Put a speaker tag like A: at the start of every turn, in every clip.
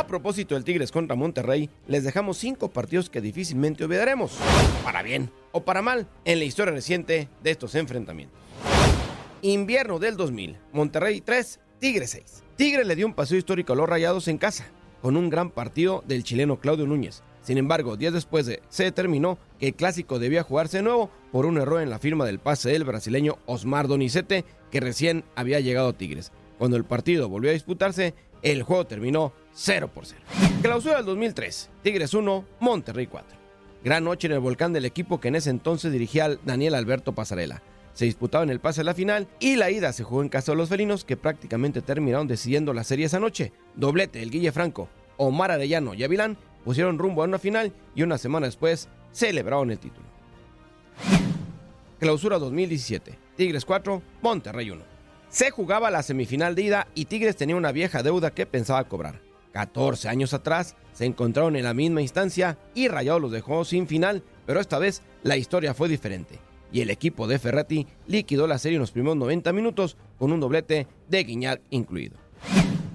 A: A propósito del Tigres contra Monterrey, les dejamos cinco partidos que difícilmente olvidaremos, para bien o para mal, en la historia reciente de estos enfrentamientos. Invierno del 2000, Monterrey 3, Tigres 6. Tigres le dio un paseo histórico a los Rayados en casa, con un gran partido del chileno Claudio Núñez. Sin embargo, días después de, se determinó que el clásico debía jugarse de nuevo por un error en la firma del pase del brasileño Osmar Donizete, que recién había llegado a Tigres. Cuando el partido volvió a disputarse, el juego terminó 0 por 0. Clausura del 2003, Tigres 1, Monterrey 4. Gran noche en el volcán del equipo que en ese entonces dirigía Daniel Alberto Pasarela. Se disputaba en el pase a la final y la ida se jugó en casa de los felinos que prácticamente terminaron decidiendo la serie esa noche. Doblete del Guille Franco, Omar Arellano y Avilán pusieron rumbo a una final y una semana después celebraron el título. Clausura 2017, Tigres 4, Monterrey 1. Se jugaba la semifinal de ida y Tigres tenía una vieja deuda que pensaba cobrar. 14 años atrás se encontraron en la misma instancia y Rayados los dejó sin final, pero esta vez la historia fue diferente y el equipo de Ferretti liquidó la serie en los primeros 90 minutos con un doblete de Guiñac incluido.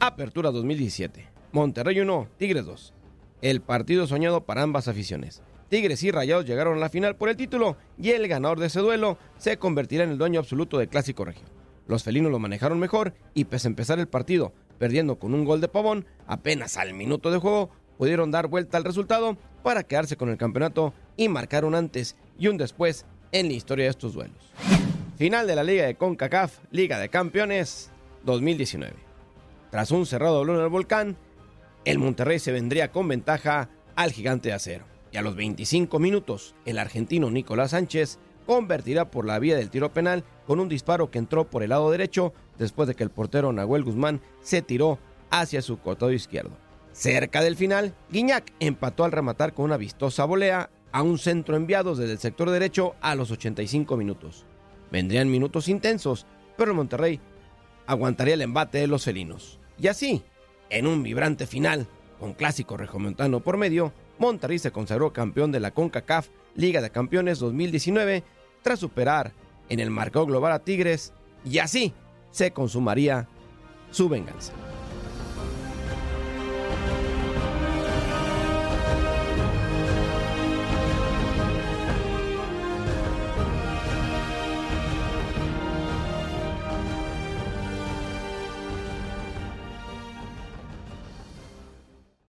A: Apertura 2017. Monterrey 1, Tigres 2. El partido soñado para ambas aficiones. Tigres y Rayados llegaron a la final por el título y el ganador de ese duelo se convertirá en el dueño absoluto del Clásico Regio. Los felinos lo manejaron mejor y pese a empezar el partido perdiendo con un gol de pavón, apenas al minuto de juego pudieron dar vuelta al resultado para quedarse con el campeonato y marcar un antes y un después en la historia de estos duelos. Final de la Liga de CONCACAF, Liga de Campeones 2019. Tras un cerrado doblón en el volcán, el Monterrey se vendría con ventaja al gigante de acero. Y a los 25 minutos, el argentino Nicolás Sánchez convertirá por la vía del tiro penal con un disparo que entró por el lado derecho después de que el portero Nahuel Guzmán se tiró hacia su costado izquierdo. Cerca del final, Guiñac empató al rematar con una vistosa volea a un centro enviado desde el sector derecho a los 85 minutos. Vendrían minutos intensos, pero el Monterrey aguantaría el embate de los felinos. Y así, en un vibrante final, con clásico regiomontano por medio, Monterrey se consagró campeón de la CONCACAF Liga de Campeones 2019 tras superar en el marcador global a Tigres y así se consumaría su venganza.